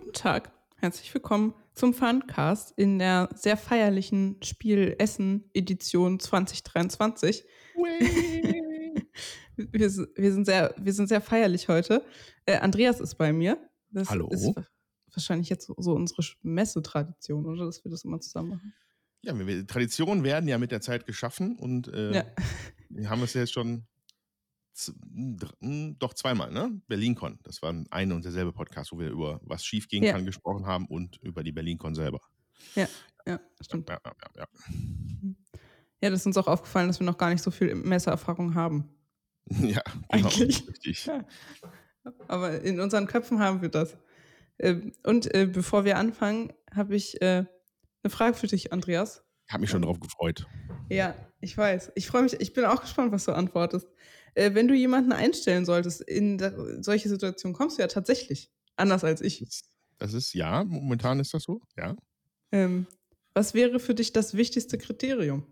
Guten Tag, herzlich willkommen zum Funcast in der sehr feierlichen Spiel Essen Edition 2023. wir, wir, sind sehr, wir sind sehr feierlich heute. Äh, Andreas ist bei mir. Das Hallo. ist wahrscheinlich jetzt so unsere Messetradition, oder? Dass wir das immer zusammen machen. Ja, Traditionen werden ja mit der Zeit geschaffen und äh, ja. wir haben es ja jetzt schon doch zweimal, ne? BerlinCon. Das war ein und derselbe Podcast, wo wir über was schiefgehen ja. kann gesprochen haben und über die BerlinCon selber. Ja, ja, stimmt. Ja, ja, ja, ja. das ist uns auch aufgefallen, dass wir noch gar nicht so viel Messererfahrung haben. Ja, genau, eigentlich. Richtig. Aber in unseren Köpfen haben wir das. Ähm, und äh, bevor wir anfangen, habe ich äh, eine Frage für dich, Andreas. Ich habe mich schon drauf gefreut. Ja, ich weiß. Ich freue mich. Ich bin auch gespannt, was du antwortest. Äh, wenn du jemanden einstellen solltest in solche Situationen, kommst du ja tatsächlich anders als ich. Das ist ja, momentan ist das so, ja. Ähm, was wäre für dich das wichtigste Kriterium?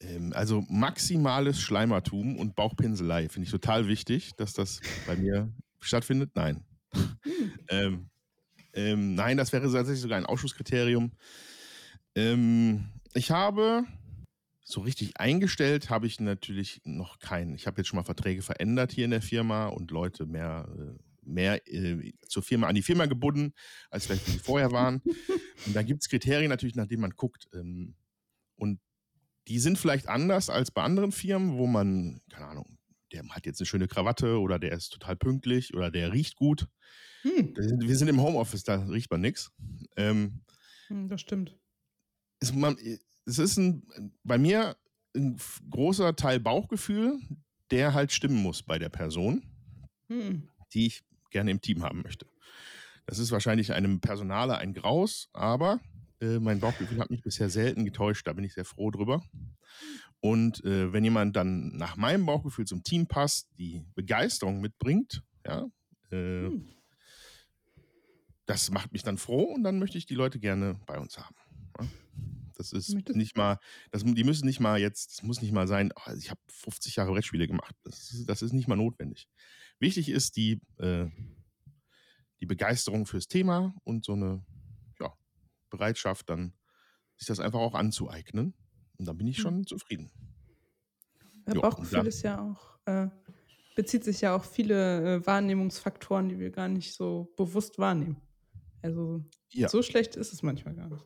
Ähm, also maximales Schleimertum und Bauchpinselei finde ich total wichtig, dass das bei mir stattfindet. Nein. Hm. ähm, ähm, nein, das wäre tatsächlich sogar ein Ausschusskriterium. Ähm, ich habe so richtig eingestellt habe ich natürlich noch keinen. Ich habe jetzt schon mal Verträge verändert hier in der Firma und Leute mehr, äh, mehr äh, zur Firma, an die Firma gebunden, als vielleicht die vorher waren. und da gibt es Kriterien natürlich, nach denen man guckt. Ähm, und die sind vielleicht anders als bei anderen Firmen, wo man, keine Ahnung, der hat jetzt eine schöne Krawatte oder der ist total pünktlich oder der riecht gut. Hm. Wir sind im Homeoffice, da riecht man nichts. Ähm, hm, das stimmt. Ist man, es ist ein, bei mir ein großer Teil Bauchgefühl, der halt stimmen muss bei der Person, hm. die ich gerne im Team haben möchte. Das ist wahrscheinlich einem Personaler ein Graus, aber äh, mein Bauchgefühl hat mich bisher selten getäuscht, da bin ich sehr froh drüber. Und äh, wenn jemand dann nach meinem Bauchgefühl zum Team passt, die Begeisterung mitbringt, ja, äh, hm. das macht mich dann froh und dann möchte ich die Leute gerne bei uns haben. Ja? Das ist nicht mal, das, die müssen nicht mal jetzt, das muss nicht mal sein, oh, ich habe 50 Jahre Brettspiele gemacht. Das ist, das ist nicht mal notwendig. Wichtig ist die, äh, die Begeisterung fürs Thema und so eine ja, Bereitschaft, dann sich das einfach auch anzueignen. Und dann bin ich schon mhm. zufrieden. Ja, Bauchgefühl ist ja auch, äh, bezieht sich ja auch viele äh, Wahrnehmungsfaktoren, die wir gar nicht so bewusst wahrnehmen. Also ja. so schlecht ist es manchmal gar nicht.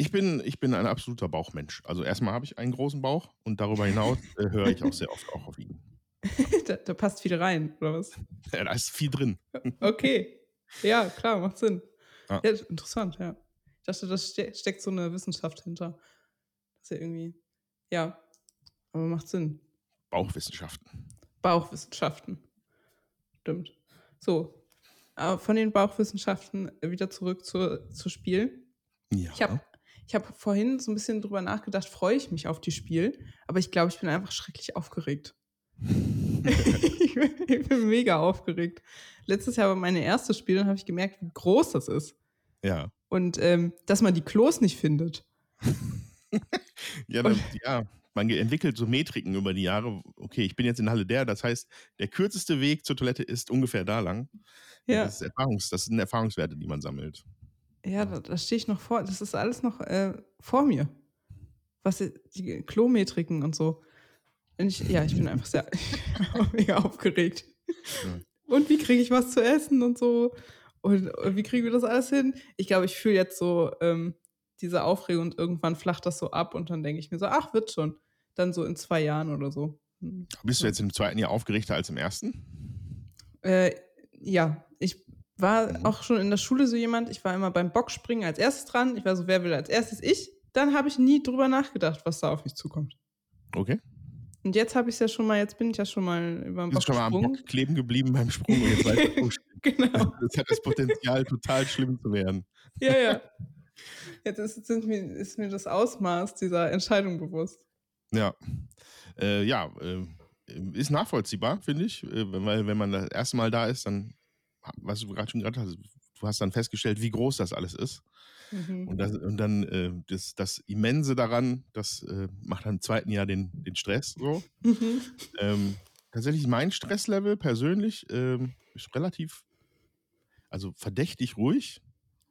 Ich bin, ich bin ein absoluter Bauchmensch. Also erstmal habe ich einen großen Bauch und darüber hinaus äh, höre ich auch sehr oft auch auf ihn. da, da, passt viel rein, oder was? Ja, da ist viel drin. Okay. Ja, klar, macht Sinn. Ah. Ja, interessant, ja. Ich dachte, da ste steckt so eine Wissenschaft hinter. Das ist ja irgendwie, ja, aber macht Sinn. Bauchwissenschaften. Bauchwissenschaften. Stimmt. So, aber von den Bauchwissenschaften wieder zurück zur, zu Spiel. Ja. Ich habe ich habe vorhin so ein bisschen drüber nachgedacht, freue ich mich auf die Spiel, aber ich glaube, ich bin einfach schrecklich aufgeregt. ich, bin, ich, bin, mega aufgeregt. Letztes Jahr war meine erste Spiel und habe ich gemerkt, wie groß das ist. Ja. Und ähm, dass man die Klos nicht findet. ja, dann, ja, man entwickelt so Metriken über die Jahre. Okay, ich bin jetzt in Halle der, das heißt, der kürzeste Weg zur Toilette ist ungefähr da lang. Ja. Das, ist Erfahrungs, das sind Erfahrungswerte, die man sammelt. Ja, da, da stehe ich noch vor. Das ist alles noch äh, vor mir. Was die Klometriken und so. Und ich, ja, ich bin einfach sehr mega aufgeregt. Ja. Und wie kriege ich was zu essen und so? Und, und wie kriegen wir das alles hin? Ich glaube, ich fühle jetzt so ähm, diese Aufregung und irgendwann flacht das so ab und dann denke ich mir so, ach, wird schon. Dann so in zwei Jahren oder so. Bist du jetzt im zweiten Jahr aufgeregter als im ersten? Äh, ja, ich war mhm. auch schon in der Schule so jemand, ich war immer beim Bockspringen als erstes dran. Ich war so, wer will als erstes? Ich. Dann habe ich nie drüber nachgedacht, was da auf mich zukommt. Okay. Und jetzt habe ich es ja schon mal, jetzt bin ich ja schon mal über den Bock schon mal am Bock kleben geblieben beim Sprung und jetzt weiter Genau. Das hat das Potenzial, total schlimm zu werden. Ja, ja. Jetzt ist, mir, ist mir das Ausmaß dieser Entscheidung bewusst. Ja. Äh, ja, äh, ist nachvollziehbar, finde ich. Äh, weil wenn man das erste Mal da ist, dann was du gerade schon gerade hast, du hast dann festgestellt, wie groß das alles ist. Mhm. Und, das, und, dann äh, das, das Immense daran, das äh, macht dann im zweiten Jahr den, den Stress so. Mhm. Ähm, tatsächlich mein Stresslevel persönlich ähm, ist relativ Also verdächtig ruhig.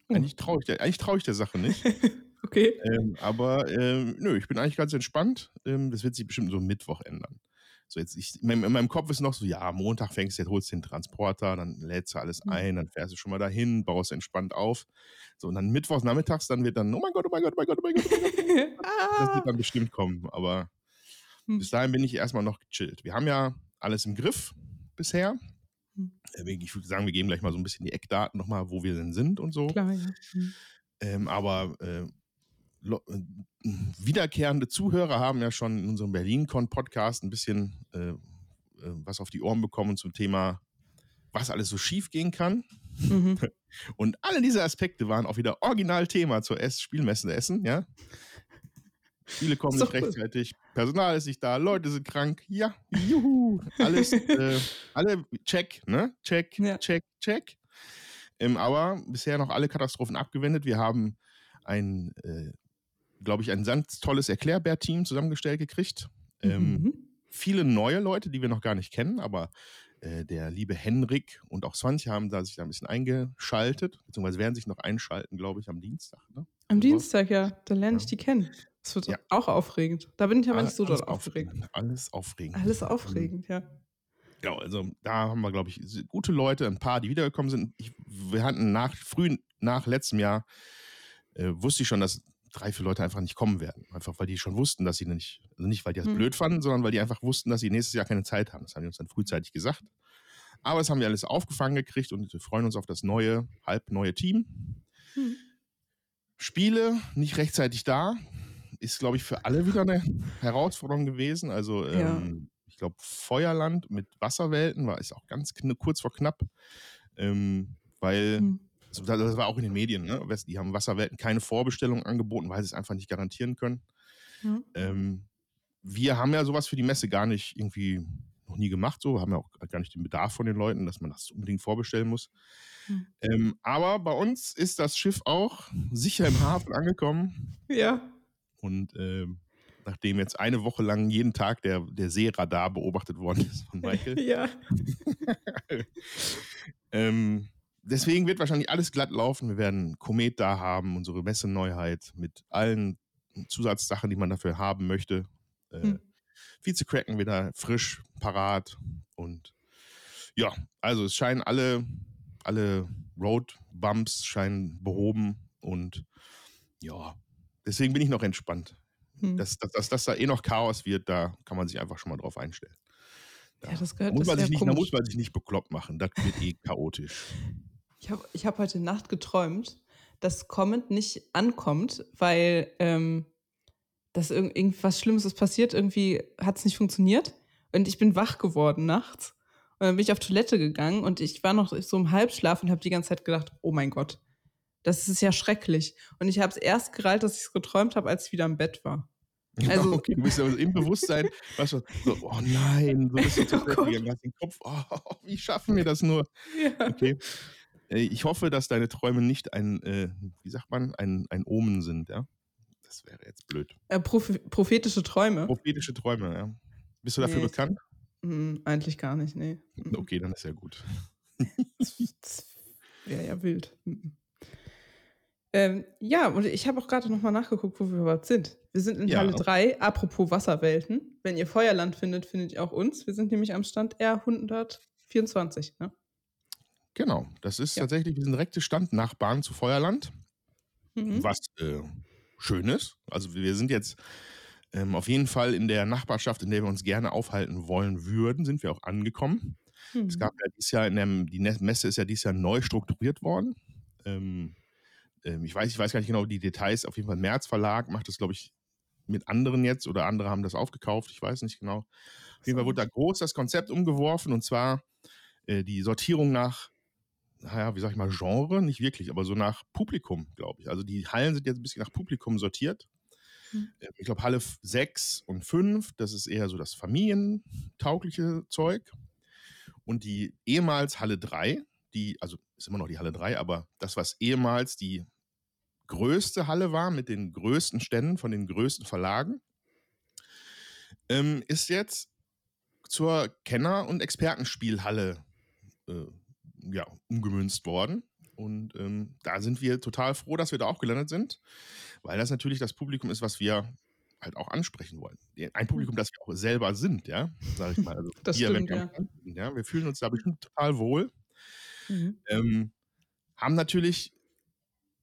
Oh. Eigentlich traue ich, der, trau ich der Sache nicht. okay. Ähm, aber ähm, nö, ich bin eigentlich ganz entspannt. Ähm, das wird sich bestimmt so Mittwoch ändern. So jetzt, ich, in, meinem, Kopf ist noch so, ja, Montag fängst du, jetzt holst du den Transporter, dann lädst du alles mhm. ein, dann fährst du schon mal dahin, baust entspannt auf. So, und dann Mittwochs nachmittags, dann wird dann, oh mein Gott, oh mein Gott, oh mein Gott, oh mein Gott, oh mein Gott. das wird dann bestimmt kommen. Aber hm. bis dahin bin ich erstmal noch gechillt. Wir haben ja alles im Griff bisher. Hm. Äh, ich würde sagen, wir geben gleich mal so ein bisschen die Eckdaten nochmal, wo wir denn sind und so. Klar, ja. Hm. Ähm, aber äh, wiederkehrende Zuhörer haben ja schon in unserem BerlinCon-Podcast ein bisschen äh, äh, was auf die Ohren bekommen zum Thema, was alles so schief gehen kann. Mhm. Und alle diese Aspekte waren auch wieder Originalthema zur Ess Spielmesse Essen, ja. Spiele kommen so nicht rechtzeitig, Personal ist nicht da, Leute sind krank, ja, juhu, alles, äh, alle check, ne? Check, ja. check, check. Ähm, aber bisher noch alle Katastrophen abgewendet. Wir haben ein äh, glaube ich, ein ganz tolles Erklärbär-Team zusammengestellt gekriegt. Ähm, mhm. Viele neue Leute, die wir noch gar nicht kennen, aber äh, der liebe Henrik und auch Swantje haben da sich da ein bisschen eingeschaltet, beziehungsweise werden sich noch einschalten, glaube ich, am Dienstag. Ne? Am also, Dienstag, ja. Da lerne ich die kennen. Das wird ja. auch aufregend. Da bin ich aber nicht so dort aufgeregt. Alles aufregend. Alles aufregend, ja. Ja, also da haben wir, glaube ich, gute Leute, ein paar, die wiedergekommen sind. Ich, wir hatten nach, früh nach letztem Jahr, äh, wusste ich schon, dass drei, vier Leute einfach nicht kommen werden. Einfach weil die schon wussten, dass sie nicht, also nicht, weil die das hm. blöd fanden, sondern weil die einfach wussten, dass sie nächstes Jahr keine Zeit haben. Das haben die uns dann frühzeitig gesagt. Aber das haben wir alles aufgefangen gekriegt und wir freuen uns auf das neue, halb neue Team. Hm. Spiele nicht rechtzeitig da. Ist, glaube ich, für alle wieder eine Herausforderung gewesen. Also, ja. ähm, ich glaube, Feuerland mit Wasserwelten war ist auch ganz kurz vor knapp. Ähm, weil hm das war auch in den Medien, ne? Die haben Wasserwelten keine Vorbestellung angeboten, weil sie es einfach nicht garantieren können. Mhm. Ähm, wir haben ja sowas für die Messe gar nicht irgendwie noch nie gemacht, so, haben ja auch gar nicht den Bedarf von den Leuten, dass man das unbedingt vorbestellen muss. Mhm. Ähm, aber bei uns ist das Schiff auch sicher im Hafen angekommen. Ja. Und ähm, nachdem jetzt eine Woche lang jeden Tag der, der Seeradar beobachtet worden ist von Michael. ja. ähm, deswegen wird wahrscheinlich alles glatt laufen. Wir werden Komet da haben, unsere Messeneuheit mit allen Zusatzsachen, die man dafür haben möchte. Äh, hm. Vize-Cracken wieder frisch, parat. Und ja, also es scheinen alle, alle Road-Bumps scheinen behoben und ja, deswegen bin ich noch entspannt. Hm. Dass, dass, dass, dass da eh noch Chaos wird, da kann man sich einfach schon mal drauf einstellen. Da, ja, das gehört, muss, man sich nicht, da muss man sich nicht bekloppt machen. Das wird eh chaotisch. Ich habe ich hab heute Nacht geträumt, dass Comment nicht ankommt, weil ähm, dass irg irgendwas Schlimmes ist passiert. Irgendwie hat es nicht funktioniert. Und ich bin wach geworden nachts. Und dann bin ich auf Toilette gegangen und ich war noch so im Halbschlaf und habe die ganze Zeit gedacht, oh mein Gott, das ist ja schrecklich. Und ich habe es erst gereilt, dass ich es geträumt habe, als ich wieder im Bett war. Also, okay, du bist ja im Bewusstsein, du, so, oh nein, so bist du zu oh gegangen, hast den Kopf, oh, wie schaffen wir das nur? Ja. Okay. Äh, ich hoffe, dass deine Träume nicht ein, äh, wie sagt man, ein, ein Omen sind, ja? Das wäre jetzt blöd. Äh, Proph prophetische Träume. Prophetische Träume, ja. Bist du dafür nee, bekannt? Mh, eigentlich gar nicht, nee. Okay, dann ist ja gut. das wäre ja wild. Ähm, ja, und ich habe auch gerade nochmal nachgeguckt, wo wir überhaupt sind. Wir sind in ja. Halle 3, apropos Wasserwelten. Wenn ihr Feuerland findet, findet ihr auch uns. Wir sind nämlich am Stand R124. Ne? Genau, das ist ja. tatsächlich, wir sind direkte Standnachbarn zu Feuerland, mhm. was äh, schön ist. Also wir sind jetzt ähm, auf jeden Fall in der Nachbarschaft, in der wir uns gerne aufhalten wollen würden, sind wir auch angekommen. Mhm. Es gab ja dieses Jahr, in der, die Messe ist ja dieses Jahr neu strukturiert worden. Ähm, ähm, ich, weiß, ich weiß gar nicht genau die Details, auf jeden Fall März Verlag macht das, glaube ich, mit anderen jetzt oder andere haben das aufgekauft, ich weiß nicht genau. Auf jeden Fall wurde da groß das Konzept umgeworfen und zwar äh, die Sortierung nach naja, wie sag ich mal, Genre, nicht wirklich, aber so nach Publikum, glaube ich. Also die Hallen sind jetzt ein bisschen nach Publikum sortiert. Mhm. Ich glaube, Halle 6 und 5, das ist eher so das familientaugliche Zeug. Und die ehemals Halle 3, die, also ist immer noch die Halle 3, aber das, was ehemals die größte Halle war mit den größten Ständen von den größten Verlagen, ähm, ist jetzt zur Kenner- und Expertenspielhalle äh, ja, umgemünzt worden. Und ähm, da sind wir total froh, dass wir da auch gelandet sind, weil das natürlich das Publikum ist, was wir halt auch ansprechen wollen. Ein Publikum, das wir auch selber sind, ja, sage ich mal. Also das wir, stimmt, ja. ja. Wir fühlen uns da bestimmt total wohl. Mhm. Ähm, haben natürlich,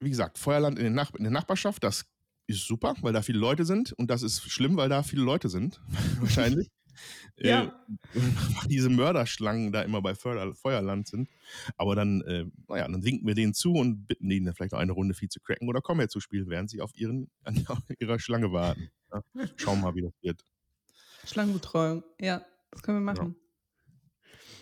wie gesagt, Feuerland in, den Nach in der Nachbarschaft, das ist super, weil da viele Leute sind und das ist schlimm, weil da viele Leute sind, wahrscheinlich. Ja. Äh, diese Mörderschlangen da immer bei Feuerland sind. Aber dann, äh, naja, dann winken wir denen zu und bitten denen vielleicht noch eine Runde viel zu cracken oder kommen zu spielen, während sie auf, ihren, an ihrer Schlange warten. Ja, schauen mal, wie das wird. Schlangenbetreuung, ja, das können wir machen. Ja.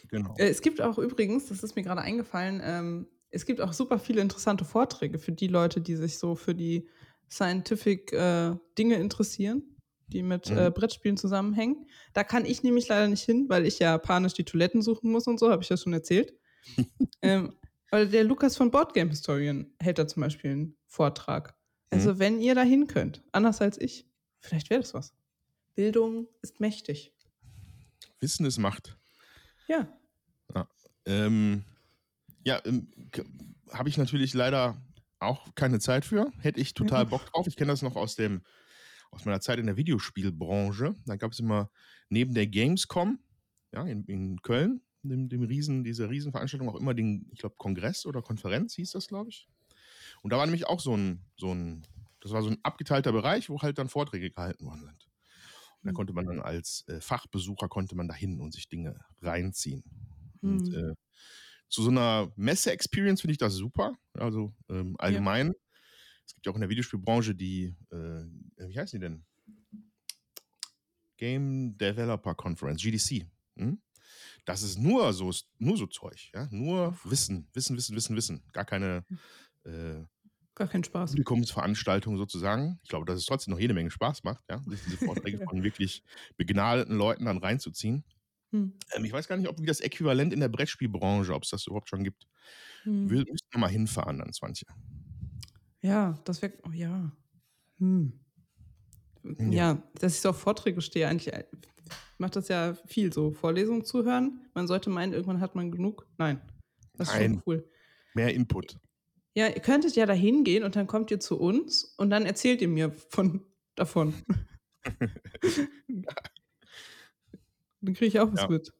Genau. Äh, es gibt auch übrigens, das ist mir gerade eingefallen, ähm, es gibt auch super viele interessante Vorträge für die Leute, die sich so für die Scientific äh, Dinge interessieren die mit mhm. äh, Brettspielen zusammenhängen. Da kann ich nämlich leider nicht hin, weil ich ja panisch die Toiletten suchen muss und so, habe ich ja schon erzählt. ähm, weil der Lukas von Boardgame Historian hält da zum Beispiel einen Vortrag. Also, mhm. wenn ihr da hin könnt, anders als ich, vielleicht wäre das was. Bildung ist mächtig. Wissen ist Macht. Ja. Ja, ähm, ja ähm, habe ich natürlich leider auch keine Zeit für. Hätte ich total Bock drauf. Ich kenne das noch aus dem aus meiner Zeit in der Videospielbranche. Da gab es immer neben der Gamescom ja, in, in Köln, dem, dem Riesen, dieser Riesenveranstaltung, auch immer den, ich glaube, Kongress oder Konferenz hieß das, glaube ich. Und da war nämlich auch so ein, so ein, das war so ein abgeteilter Bereich, wo halt dann Vorträge gehalten worden sind. Und da hm. konnte man dann als äh, Fachbesucher konnte man da hin und sich Dinge reinziehen. Mhm. Und hm. äh, zu so einer Messe-Experience finde ich das super. Also ähm, allgemein. Ja. Es gibt ja auch in der Videospielbranche die, äh, wie heißen die denn? Game Developer Conference, GDC. Hm? Das ist nur so, nur so Zeug, ja? Nur Wissen, Wissen, Wissen, Wissen, Wissen. Gar keine äh, Gar keinen Spaß. Publikumsveranstaltung sozusagen. Ich glaube, dass es trotzdem noch jede Menge Spaß macht, ja, sich diese Vorträge von wirklich begnadeten Leuten dann reinzuziehen. Hm. Ähm, ich weiß gar nicht, ob wie das Äquivalent in der Brettspielbranche, ob es das überhaupt schon gibt. Hm. Wir mal hinfahren dann, 20. Ja, das wäre, oh ja. Hm. Ja. ja. dass ich so auf Vorträge stehe, eigentlich äh, macht das ja viel so. Vorlesungen zuhören. Man sollte meinen, irgendwann hat man genug. Nein. Das ist Nein. schon cool. Mehr Input. Ja, ihr könntet ja da hingehen und dann kommt ihr zu uns und dann erzählt ihr mir von davon. dann kriege ich auch was ja. mit.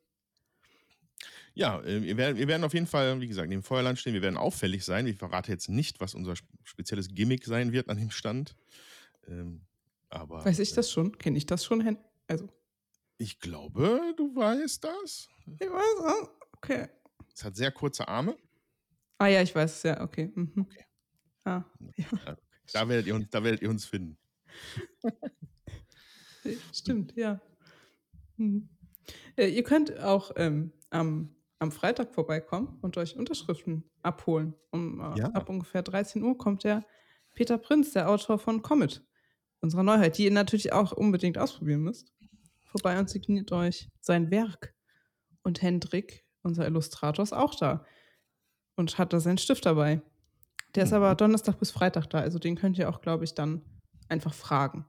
Ja, äh, wir werden, wir werden auf jeden Fall, wie gesagt, neben Feuerland stehen. Wir werden auffällig sein. Ich verrate jetzt nicht, was unser spezielles Gimmick sein wird an dem Stand. Ähm, aber. Weiß ich das schon? Kenne ich das schon? Also. Ich glaube, du weißt das. Ich weiß, oh, okay. Es hat sehr kurze Arme. Ah ja, ich weiß es, ja, okay. Mhm. okay. Ah, ja. Da, werdet ihr uns, da werdet ihr uns finden. Stimmt, ja. Hm. Äh, ihr könnt auch ähm, am am Freitag vorbeikommen und euch Unterschriften abholen. Um, äh, ja. Ab ungefähr 13 Uhr kommt der Peter Prinz, der Autor von Comet, unserer Neuheit, die ihr natürlich auch unbedingt ausprobieren müsst, vorbei und signiert euch sein Werk. Und Hendrik, unser Illustrator, ist auch da und hat da seinen Stift dabei. Der ist mhm. aber Donnerstag bis Freitag da, also den könnt ihr auch, glaube ich, dann einfach fragen.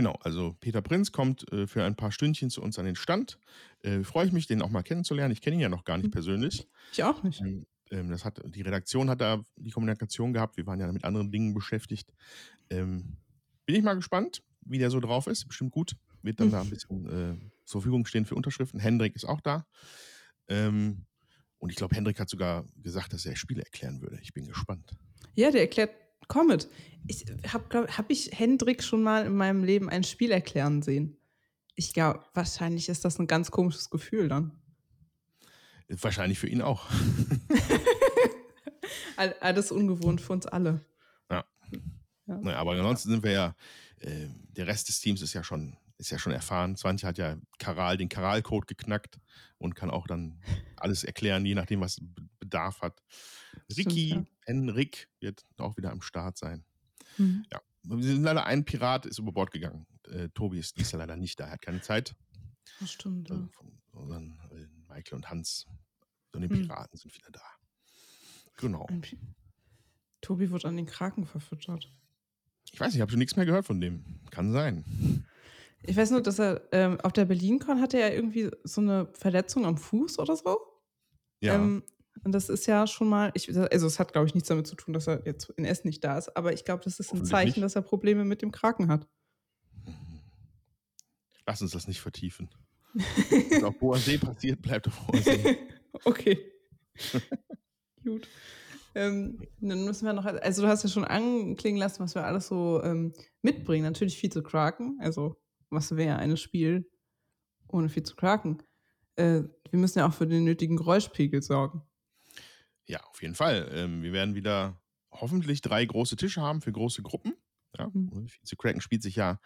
Genau, also Peter Prinz kommt äh, für ein paar Stündchen zu uns an den Stand. Äh, Freue ich mich, den auch mal kennenzulernen. Ich kenne ihn ja noch gar nicht hm. persönlich. Ich auch nicht. Ähm, ähm, das hat, die Redaktion hat da die Kommunikation gehabt. Wir waren ja mit anderen Dingen beschäftigt. Ähm, bin ich mal gespannt, wie der so drauf ist. Bestimmt gut. Wird dann mhm. da ein bisschen äh, zur Verfügung stehen für Unterschriften. Hendrik ist auch da. Ähm, und ich glaube, Hendrik hat sogar gesagt, dass er Spiele erklären würde. Ich bin gespannt. Ja, der erklärt Comet. Ich habe, habe ich Hendrik schon mal in meinem Leben ein Spiel erklären sehen? Ich glaube, wahrscheinlich ist das ein ganz komisches Gefühl dann. Wahrscheinlich für ihn auch. Alles ungewohnt für uns alle. Ja. ja. Naja, aber ansonsten sind wir ja, äh, der Rest des Teams ist ja schon, ist ja schon erfahren. 20 hat ja Karal, den Karal-Code geknackt und kann auch dann alles erklären, je nachdem, was Bedarf hat. Ricky, ja. Henrik wird auch wieder am Start sein. Mhm. Ja, wir sind leider ein Pirat ist über Bord gegangen. Äh, Tobi ist dies leider nicht da, er hat keine Zeit. Das stimmt. Also, ja. Dann, äh, Michael und Hans, so die mhm. Piraten mhm. sind wieder da. Genau. Tobi wird an den Kraken verfüttert. Ich weiß nicht, ich habe schon nichts mehr gehört von dem. Kann sein. Ich weiß nur, dass er ähm, auf der BerlinCon hatte er irgendwie so eine Verletzung am Fuß oder so. Ja. Ähm, Und das ist ja schon mal, ich, also es hat, glaube ich, nichts damit zu tun, dass er jetzt in Essen nicht da ist, aber ich glaube, das ist ein Zeichen, dass er Probleme mit dem Kraken hat. Lass uns das nicht vertiefen. Was auf hoher See passiert, bleibt auf hoher See. okay. Gut. Ähm, dann müssen wir noch, also du hast ja schon anklingen lassen, was wir alles so ähm, mitbringen. Natürlich viel zu kraken. Also, was wäre ein Spiel ohne viel zu kraken? Äh, wir müssen ja auch für den nötigen Geräuschpegel sorgen. Ja, auf jeden Fall. Ähm, wir werden wieder hoffentlich drei große Tische haben für große Gruppen. Ja, mhm. Kraken spielt sich ja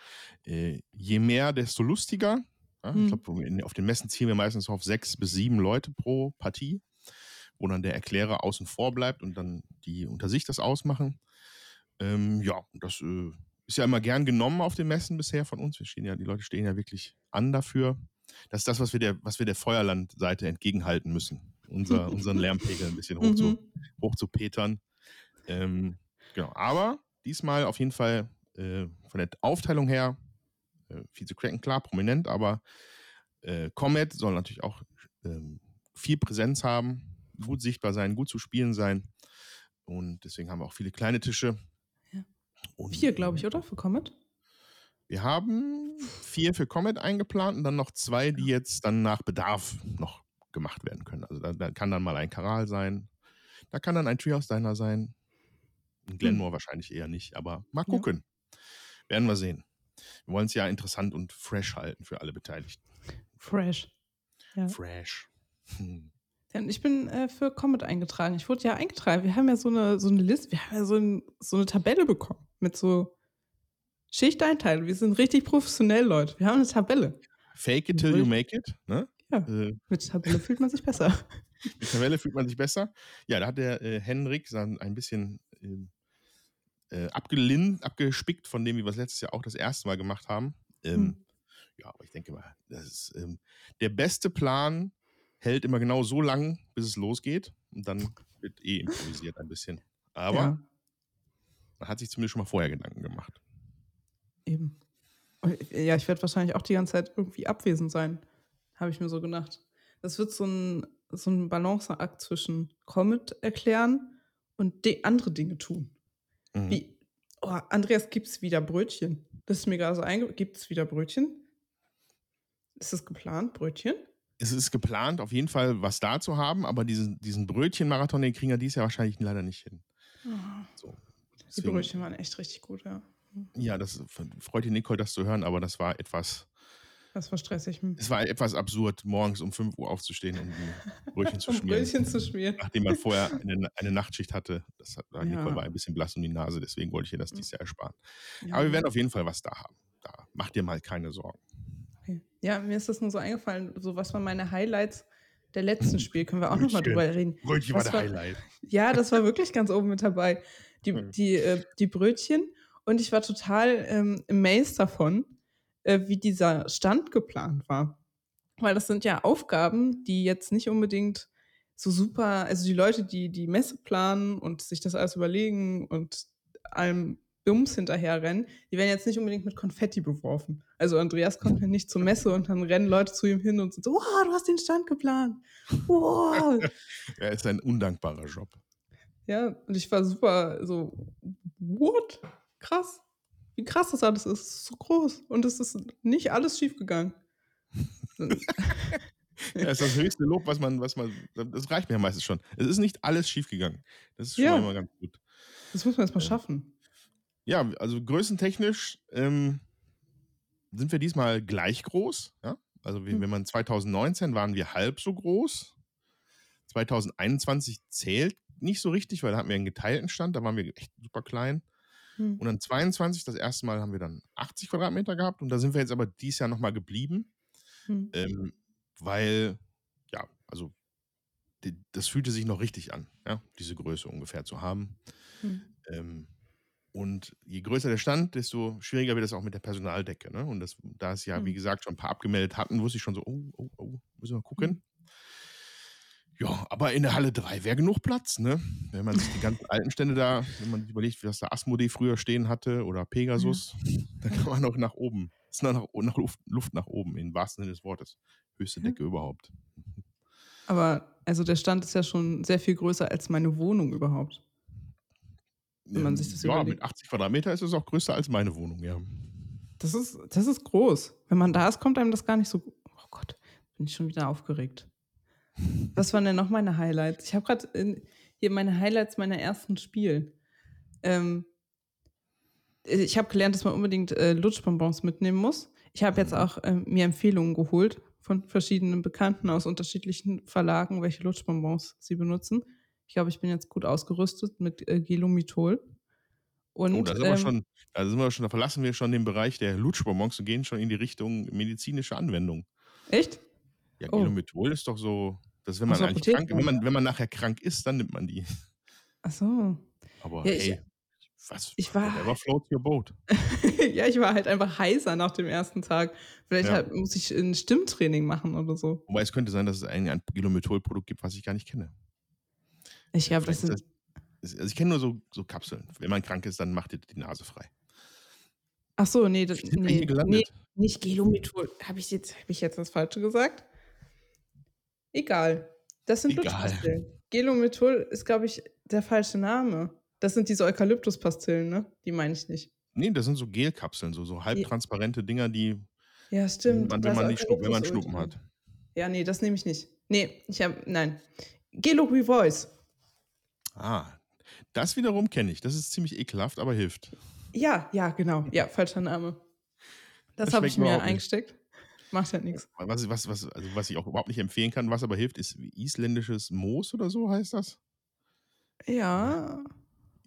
äh, je mehr, desto lustiger. Ja, mhm. Ich glaube, auf den Messen ziehen wir meistens auf sechs bis sieben Leute pro Partie, wo dann der Erklärer außen vor bleibt und dann die unter sich das ausmachen. Ähm, ja, das äh, ist ja immer gern genommen auf den Messen bisher von uns. Wir stehen ja, die Leute stehen ja wirklich an dafür. Das ist das, was wir der, was wir der Feuerlandseite entgegenhalten müssen. Unser, unseren Lärmpegel ein bisschen hoch, mhm. zu, hoch zu petern. Ähm, genau. Aber diesmal auf jeden Fall äh, von der Aufteilung her äh, Vize Kraken, klar, prominent, aber äh, Comet soll natürlich auch ähm, viel Präsenz haben, gut sichtbar sein, gut zu spielen sein. Und deswegen haben wir auch viele kleine Tische. Ja. Und, vier, glaube ich, oder? Für Comet? Wir haben vier für Comet eingeplant und dann noch zwei, die jetzt dann nach Bedarf noch gemacht werden können. Also da, da kann dann mal ein Karal sein, da kann dann ein Treehouse Diner sein, in Glenmore hm. wahrscheinlich eher nicht, aber mal gucken. Ja. Werden wir sehen. Wir wollen es ja interessant und fresh halten für alle Beteiligten. Fresh. Ja. Fresh. Hm. Ich bin äh, für Comet eingetragen. Ich wurde ja eingetragen. Wir haben ja so eine, so eine Liste, wir haben ja so, ein, so eine Tabelle bekommen mit so Schichteinteilung. Wir sind richtig professionell, Leute. Wir haben eine Tabelle. Fake it till you make it, ne? Ja, äh, mit Tabelle fühlt man sich besser. Mit Tabelle fühlt man sich besser. Ja, da hat der äh, Henrik ein bisschen ähm, äh, abgespickt von dem, wie wir es letztes Jahr auch das erste Mal gemacht haben. Ähm, hm. Ja, aber ich denke mal, das ist ähm, der beste Plan hält immer genau so lang, bis es losgeht. Und dann wird eh improvisiert ein bisschen. Aber ja. man hat sich zumindest schon mal vorher Gedanken gemacht. Eben. Ja, ich werde wahrscheinlich auch die ganze Zeit irgendwie abwesend sein, habe ich mir so gedacht. Das wird so ein, so ein Balanceakt zwischen Comet erklären und andere Dinge tun. Mhm. Wie, oh, Andreas, gibt es wieder Brötchen? Das ist mir gerade so. Gibt es wieder Brötchen? Ist es geplant, Brötchen? Es ist geplant, auf jeden Fall was da zu haben, aber diesen, diesen Brötchen-Marathon, den kriegen wir dieses Jahr wahrscheinlich leider nicht hin. Oh. So, die Brötchen waren echt richtig gut, ja. Ja, das freut die Nicole, das zu hören, aber das war etwas das war stressig. Hm. Es war etwas absurd, morgens um 5 Uhr aufzustehen und ein Brötchen zu um schmieren. Brötchen zu schmieren. Nachdem man vorher eine, eine Nachtschicht hatte. Das hat, ja. Nicole war ein bisschen blass um die Nase, deswegen wollte ich ihr das dieses Jahr ersparen. Ja. Aber wir werden auf jeden Fall was da haben. Da macht dir mal keine Sorgen. Okay. Ja, mir ist das nur so eingefallen, so was waren meine Highlights der letzten Spiel, können wir auch nochmal drüber reden. Brötchen was war der Highlight. Ja, das war wirklich ganz oben mit dabei. Die, hm. die, äh, die Brötchen. Und ich war total ähm, amazed davon, äh, wie dieser Stand geplant war. Weil das sind ja Aufgaben, die jetzt nicht unbedingt so super, also die Leute, die die Messe planen und sich das alles überlegen und allem Bums hinterherrennen, die werden jetzt nicht unbedingt mit Konfetti beworfen. Also Andreas kommt ja nicht zur Messe und dann rennen Leute zu ihm hin und sind so, wow, du hast den Stand geplant. Wow. er ist ein undankbarer Job. Ja, und ich war super so, what? Krass wie krass das alles ist. Es ist so groß. Und es ist nicht alles schiefgegangen. ja, ist das höchste Lob, was man, was man, das reicht mir meistens schon. Es ist nicht alles schiefgegangen. Das ist schon ja. immer ganz gut. Das muss man erstmal schaffen. Ja, also größentechnisch ähm, sind wir diesmal gleich groß. Ja? Also wie, hm. wenn man 2019 waren wir halb so groß. 2021 zählt nicht so richtig, weil da hatten wir einen geteilten Stand, da waren wir echt super klein. Hm. Und dann 22, das erste Mal haben wir dann 80 Quadratmeter gehabt und da sind wir jetzt aber dieses Jahr nochmal geblieben, hm. ähm, weil, ja, also die, das fühlte sich noch richtig an, ja, diese Größe ungefähr zu haben. Hm. Ähm, und je größer der Stand, desto schwieriger wird es auch mit der Personaldecke. Ne? Und das, da es ja, wie hm. gesagt, schon ein paar abgemeldet hatten, wusste ich schon so, oh, oh, oh, müssen wir mal gucken. Ja, aber in der Halle 3 wäre genug Platz, ne? Wenn man sich die ganzen alten Stände da, wenn man überlegt, wie das da Asmodee früher stehen hatte oder Pegasus, ja. dann kann man noch nach oben. Es ist noch, noch Luft, Luft, nach oben, im wahrsten Sinne des Wortes. Höchste Decke ja. überhaupt. Aber also der Stand ist ja schon sehr viel größer als meine Wohnung überhaupt. Wenn man sich das ja, überlegt. mit 80 Quadratmeter ist es auch größer als meine Wohnung, ja. Das ist, das ist groß. Wenn man da ist, kommt einem das gar nicht so. Oh Gott, bin ich schon wieder aufgeregt. Was waren denn noch meine Highlights? Ich habe gerade hier meine Highlights meiner ersten Spiel. Ähm, ich habe gelernt, dass man unbedingt äh, Lutschbonbons mitnehmen muss. Ich habe jetzt auch äh, mir Empfehlungen geholt von verschiedenen Bekannten aus unterschiedlichen Verlagen, welche Lutschbonbons sie benutzen. Ich glaube, ich bin jetzt gut ausgerüstet mit äh, Gelomithol. Und, oh, da sind, ähm, wir schon, da sind wir schon, da verlassen wir schon den Bereich der Lutschbonbons und gehen schon in die Richtung medizinische Anwendung. Echt? Ja, oh. Gelomethol ist doch so, dass wenn man so, eigentlich krank, wenn man, wenn man nachher krank ist, dann nimmt man die. Ach so. Aber ja, ey, was? Ich war, whatever floats your boat. ja, ich war halt einfach heißer nach dem ersten Tag. Vielleicht ja. halt, muss ich ein Stimmtraining machen oder so. Wobei es könnte sein, dass es ein, ein Gelomethol-Produkt gibt, was ich gar nicht kenne. Ich glaube, das sind. Das, also ich kenne nur so, so Kapseln. Wenn man krank ist, dann macht ihr die Nase frei. Ach so, nee, das, nee, nee, nicht Gelomethol. Habe ich, jetzt, hab ich jetzt das Falsche gesagt? Egal. Das sind Lutschpastillen. Gelomethol ist, glaube ich, der falsche Name. Das sind diese Eukalyptuspastillen, ne? Die meine ich nicht. Nee, das sind so Gelkapseln, so, so halbtransparente Dinger, die. Ja, stimmt. Man, wenn, man nicht Schnuppen, wenn man Schnuppen hat. Ja, nee, das nehme ich nicht. Nee, ich habe. Nein. Gelo Voice. Ah, das wiederum kenne ich. Das ist ziemlich ekelhaft, aber hilft. Ja, ja, genau. Ja, falscher Name. Das, das habe ich mir eingesteckt. Macht ja nichts. Was, was, was, also was ich auch überhaupt nicht empfehlen kann, was aber hilft, ist isländisches Moos oder so heißt das? Ja.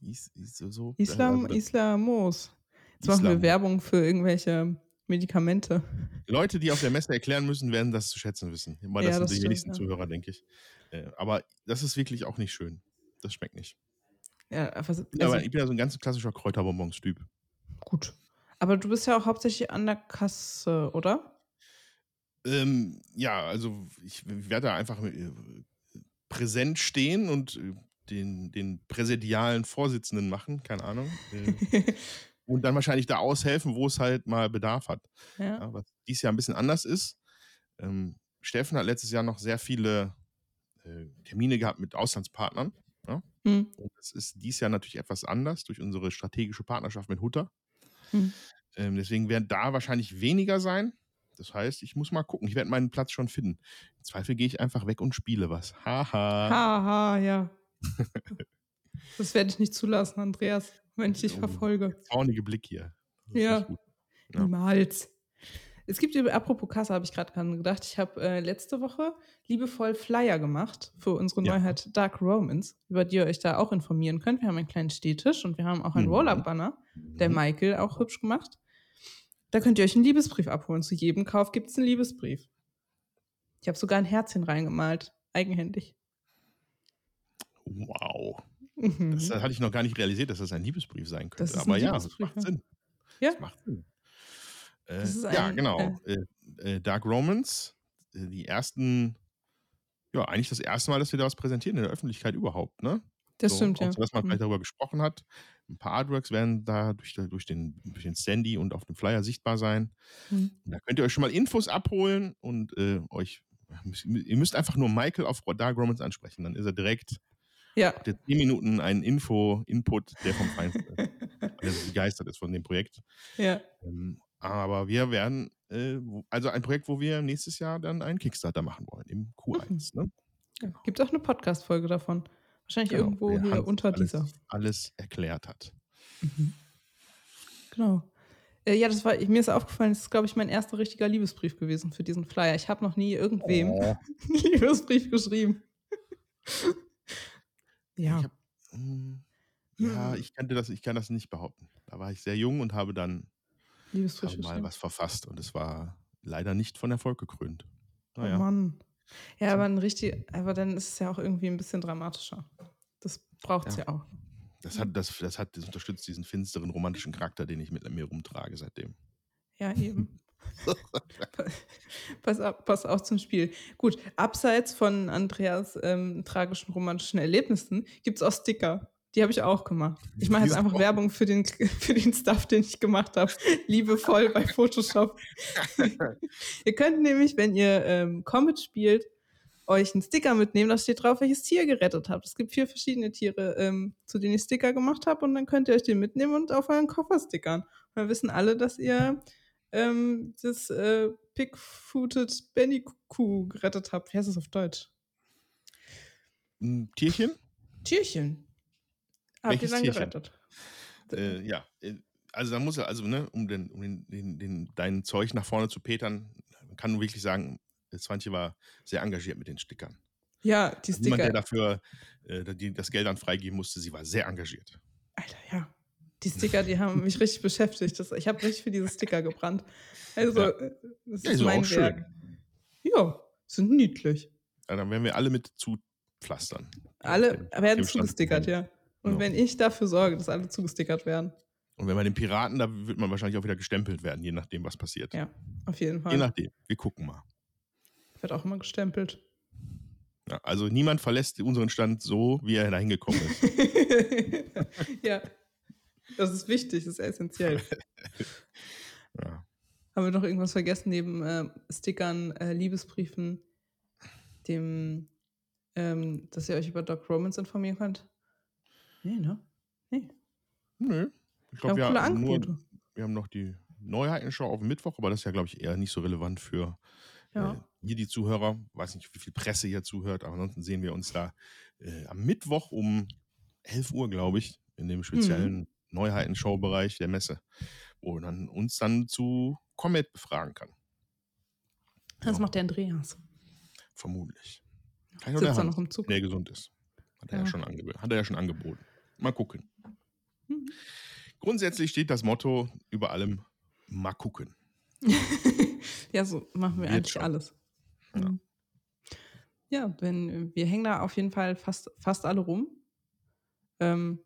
Is, is, so, Islam, also, Islamos. Jetzt Islam. machen wir Werbung für irgendwelche Medikamente. Leute, die auf der Messe erklären müssen, werden das zu schätzen wissen. Weil das ja, das sind die stimmt, wenigsten ja. Zuhörer, denke ich. Äh, aber das ist wirklich auch nicht schön. Das schmeckt nicht. Ja, also, aber ich bin ja so ein ganz klassischer Kräuterbonbons-Typ. Gut. Aber du bist ja auch hauptsächlich an der Kasse, oder? Ähm, ja, also ich werde da einfach äh, präsent stehen und äh, den, den präsidialen Vorsitzenden machen, keine Ahnung. Äh, und dann wahrscheinlich da aushelfen, wo es halt mal Bedarf hat. Ja. Ja, was dieses Jahr ein bisschen anders ist. Ähm, Steffen hat letztes Jahr noch sehr viele äh, Termine gehabt mit Auslandspartnern. Ja? Mhm. Und das ist dieses Jahr natürlich etwas anders durch unsere strategische Partnerschaft mit Hutter. Mhm. Ähm, deswegen werden da wahrscheinlich weniger sein. Das heißt, ich muss mal gucken. Ich werde meinen Platz schon finden. Im Zweifel gehe ich einfach weg und spiele was. Haha. Haha, ja. das werde ich nicht zulassen, Andreas, wenn ich dich oh, verfolge. Zornige Blick hier. Ja. ja. Niemals. Es gibt, apropos Kasse, habe ich gerade gedacht, ich habe äh, letzte Woche liebevoll Flyer gemacht für unsere ja. Neuheit Dark Romans, über die ihr euch da auch informieren könnt. Wir haben einen kleinen Stehtisch und wir haben auch einen mhm. Roll-Up-Banner, der mhm. Michael auch hübsch gemacht. Da könnt ihr euch einen Liebesbrief abholen. Zu jedem Kauf gibt es einen Liebesbrief. Ich habe sogar ein Herzchen reingemalt, eigenhändig. Wow. Mhm. Das hatte ich noch gar nicht realisiert, dass das ein Liebesbrief sein könnte. Aber ja, das macht Sinn. Ja. Das macht Sinn. Äh, ja, genau. Äh, Dark Romans, äh, die ersten, ja, eigentlich das erste Mal, dass wir da was präsentieren in der Öffentlichkeit überhaupt, ne? Das so, stimmt, ja. So, dass man mhm. vielleicht darüber gesprochen hat. Ein paar Artworks werden da durch, durch, den, durch den Sandy und auf dem Flyer sichtbar sein. Mhm. Da könnt ihr euch schon mal Infos abholen und äh, euch, ihr müsst einfach nur Michael auf Dark Romans ansprechen, dann ist er direkt ja. Der 10 Minuten einen Info-Input, der vom Feinsten ist. der begeistert ist von dem Projekt. Ja. Ähm, aber wir werden, äh, also ein Projekt, wo wir nächstes Jahr dann einen Kickstarter machen wollen, im Q1. Mhm. Ne? Genau. Gibt auch eine Podcast-Folge davon. Wahrscheinlich genau, irgendwo hier unter alles, dieser. Alles erklärt hat. Mhm. Genau. Äh, ja, das war, mir ist aufgefallen, das ist, glaube ich, mein erster richtiger Liebesbrief gewesen für diesen Flyer. Ich habe noch nie irgendwem oh. einen Liebesbrief geschrieben. Ja. Ich hab, mh, hm, ja, hm. ich kannte das, ich kann das nicht behaupten. Da war ich sehr jung und habe dann habe mal was verfasst und es war leider nicht von Erfolg gekrönt. Naja. Oh Mann. Ja, aber ein richtig, aber dann ist es ja auch irgendwie ein bisschen dramatischer. Das braucht es ja. ja. auch. Das hat, das, das hat, das unterstützt diesen finsteren romantischen Charakter, den ich mit mir rumtrage seitdem. Ja, eben. pass, auf, pass auf zum Spiel. Gut, abseits von Andreas ähm, tragischen romantischen Erlebnissen gibt es auch Sticker. Die habe ich auch gemacht. Ich mache jetzt einfach Werbung für den, für den Stuff, den ich gemacht habe. Liebevoll bei Photoshop. ihr könnt nämlich, wenn ihr ähm, Comet spielt, euch einen Sticker mitnehmen, da steht drauf, welches Tier ihr gerettet habt. Es gibt vier verschiedene Tiere, ähm, zu denen ich Sticker gemacht habe und dann könnt ihr euch den mitnehmen und auf euren Koffer stickern. Und dann wissen alle, dass ihr ähm, das äh, Pig-Footed Benny-Kuh gerettet habt. Wie heißt das auf Deutsch? Ein Tierchen? Tierchen. Habt Welches ihr dann Tierchen? gerettet? Äh, ja, äh, also da muss er, also ne, um, den, um den, den, den, dein Zeug nach vorne zu petern, man kann nur wirklich sagen, Swantje war sehr engagiert mit den Stickern. Ja, die Also Niemand, der Sticker. dafür äh, die, das Geld dann freigeben musste, sie war sehr engagiert. Alter, ja. Die Sticker, die haben mich richtig beschäftigt. Das, ich habe richtig für diese Sticker gebrannt. Also, Ja. äh, das Ja, ist ist mein auch schön. Werk. Ja, sind niedlich. Ja, dann werden wir alle mit zupflastern. Alle werden zugestickert, ja. Und Genau. wenn ich dafür sorge, dass alle zugestickert werden. Und wenn wir den Piraten, da wird man wahrscheinlich auch wieder gestempelt werden, je nachdem, was passiert. Ja, auf jeden Je Fall. nachdem. Wir gucken mal. Wird auch immer gestempelt. Ja, also niemand verlässt unseren Stand so, wie er dahin gekommen ist. ja. Das ist wichtig, das ist essentiell. Ja. Haben wir noch irgendwas vergessen neben äh, Stickern, äh, Liebesbriefen, dem, ähm, dass ihr euch über Doc Romans informieren könnt? Nee, ne? Nee. Nö. Ich glaube, wir, haben nur- wir haben noch die Neuheitenshow auf dem Mittwoch, aber das ist ja, glaube ich, eher nicht so relevant für Ja. äh, hier die Zuhörer. Weiß nicht, wie viel Presse hier zuhört, aber ansonsten sehen wir uns da äh, am Mittwoch um 11 Uhr, glaube ich, in dem speziellen Mhm. Neuheitenshow-Bereich der Messe, wo man uns dann zu Comet befragen kann. Das Ja. macht der Andreas. Vermutlich. Kann ich der Sitzt er noch im Zug. wenn er gesund ist. Hat er ja, Ja. schon angeb hat er ja schon angeboten. Mal gucken. Mhm. Grundsätzlich steht das Motto über allem mal gucken. ja, so machen wir Wird eigentlich schon. alles. Ja. Mhm. Ja, wenn, wir hängen da auf jeden Fall fast, fast alle rum. Ähm,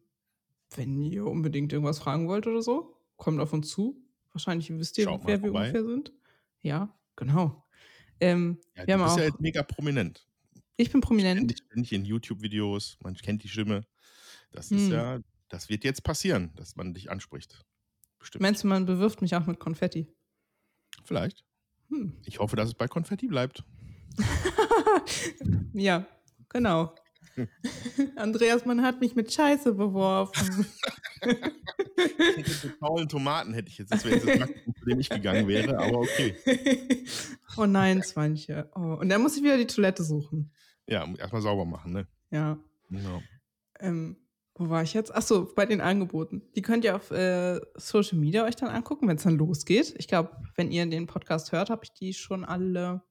wenn ihr unbedingt irgendwas fragen wollt oder so, kommt auf uns zu. Wahrscheinlich wisst ihr, Schaut wer wir vorbei. ungefähr sind. Ja, genau. Ähm, Ja, wir du haben bist auch, ja jetzt mega prominent. ich bin prominent. dich ständig in YouTube-Videos, man kennt die Stimme. Das ist Hm. ja, das wird jetzt passieren, dass man dich anspricht. Bestimmt. Meinst du, man bewirft mich auch mit Konfetti? Vielleicht. Hm. Ich hoffe, dass es bei Konfetti bleibt. ja, genau. Andreas, man hat mich mit Scheiße beworfen. Mit faulen Tomaten hätte ich jetzt, das wäre jetzt das Maximum, zu dem ich gegangen wäre, aber okay. oh nein, Swantje. Oh. Und dann muss ich wieder die Toilette suchen. Ja, erstmal sauber machen, ne? Ja. Genau. Ähm, wo war ich jetzt? Achso, bei den Angeboten. Die könnt ihr auf äh, Social Media euch dann angucken, wenn es dann losgeht. Ich glaube, wenn ihr den Podcast hört, habe ich die schon alle,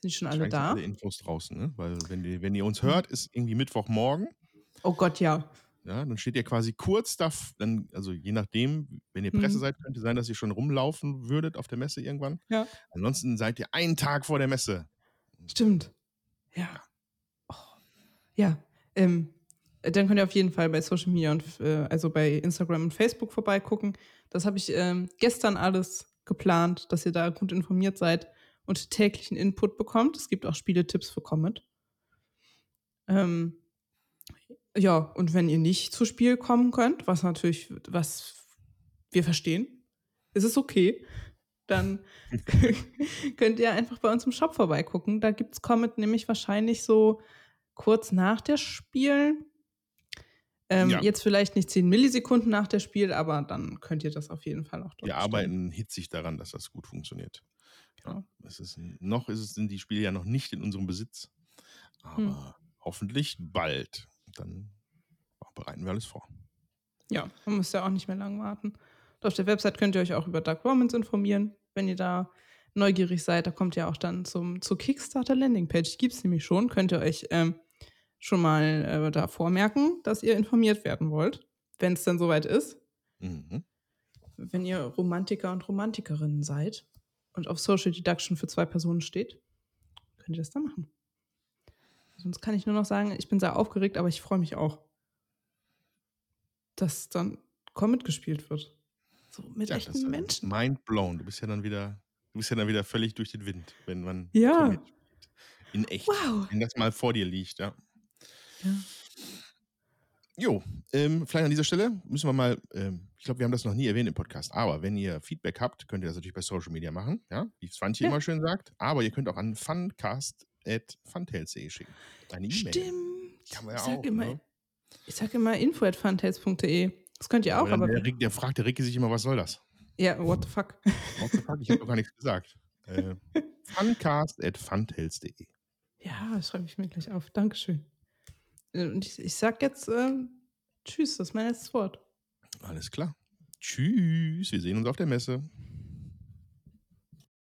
sind schon alle da. alle Infos draußen, ne? Weil wenn, die, wenn ihr uns hört, ist irgendwie Mittwochmorgen. Oh Gott, ja. Ja, dann steht ihr quasi kurz da, dann, also je nachdem, wenn ihr Presse Mhm. seid, könnte sein, dass ihr schon rumlaufen würdet auf der Messe irgendwann. Ja. Ansonsten seid ihr einen Tag vor der Messe. Stimmt. Ja. Oh. Ja. Ähm, dann könnt ihr auf jeden Fall bei Social Media und äh, also bei Instagram und Facebook vorbeigucken. Das habe ich ähm, gestern alles geplant, dass ihr da gut informiert seid und täglichen Input bekommt. Es gibt auch Spieletipps für Comet. Ähm, ja, und wenn ihr nicht zu Spiel kommen könnt, was natürlich, was wir verstehen, ist es okay. Dann könnt ihr einfach bei uns im Shop vorbeigucken. Da gibt es Comet nämlich wahrscheinlich so kurz nach der Spiel. Ähm, Ja. Jetzt vielleicht nicht 10 Millisekunden nach der Spiel, aber dann könnt ihr das auf jeden Fall auch dort Wir bestellen. arbeiten hitzig daran, dass das gut funktioniert. Ja, Genau. es ist, noch ist es, sind die Spiele ja noch nicht in unserem Besitz. Aber Hm. hoffentlich bald. Dann bereiten wir alles vor. Ja, man muss ja auch nicht mehr lang warten. Und auf der Website könnt ihr euch auch über Dark Romans informieren, wenn ihr da neugierig seid. Da kommt ihr auch dann zum, zur Kickstarter Landingpage. Die gibt es nämlich schon. Könnt ihr euch ähm, schon mal äh, da vormerken, dass ihr informiert werden wollt, wenn es dann soweit ist. Mhm. Wenn ihr Romantiker und Romantikerinnen seid und auf Social Deduction für zwei Personen steht, könnt ihr das dann machen. Sonst kann ich nur noch sagen, ich bin sehr aufgeregt, aber ich freue mich auch, dass dann Comet gespielt wird. So mit Ja, echten Menschen. Mind blown. Du bist ja dann wieder, du bist ja dann wieder völlig durch den Wind, wenn man Ja. Comet spielt. in echt. Wow. Wenn das mal vor dir liegt, ja. Ja. Jo, ähm, vielleicht an dieser Stelle müssen wir mal, ähm, ich glaube, wir haben das noch nie erwähnt im Podcast, aber wenn ihr Feedback habt, könnt ihr das natürlich bei Social Media machen, ja, wie Svantje Ja. immer schön sagt. Aber ihr könnt auch an Funcast at funtails.de schicken. Deine E-Mail. Stimmt. Kann man ja ich sag auch, immer, ne? ich sag immer info at funtails.de. Das könnt ihr auch, Aber aber. der, Rick- der fragt der Ricky sich immer, was soll das? Ja, what the fuck. What the fuck? Ich habe doch gar nichts gesagt. Äh, funcast at funtails.de. Ja, das schreibe ich mir gleich auf. Dankeschön. Äh, Und ich, ich sag jetzt ähm, Tschüss, das ist mein letztes Wort. Alles klar. Tschüss. Wir sehen uns auf der Messe.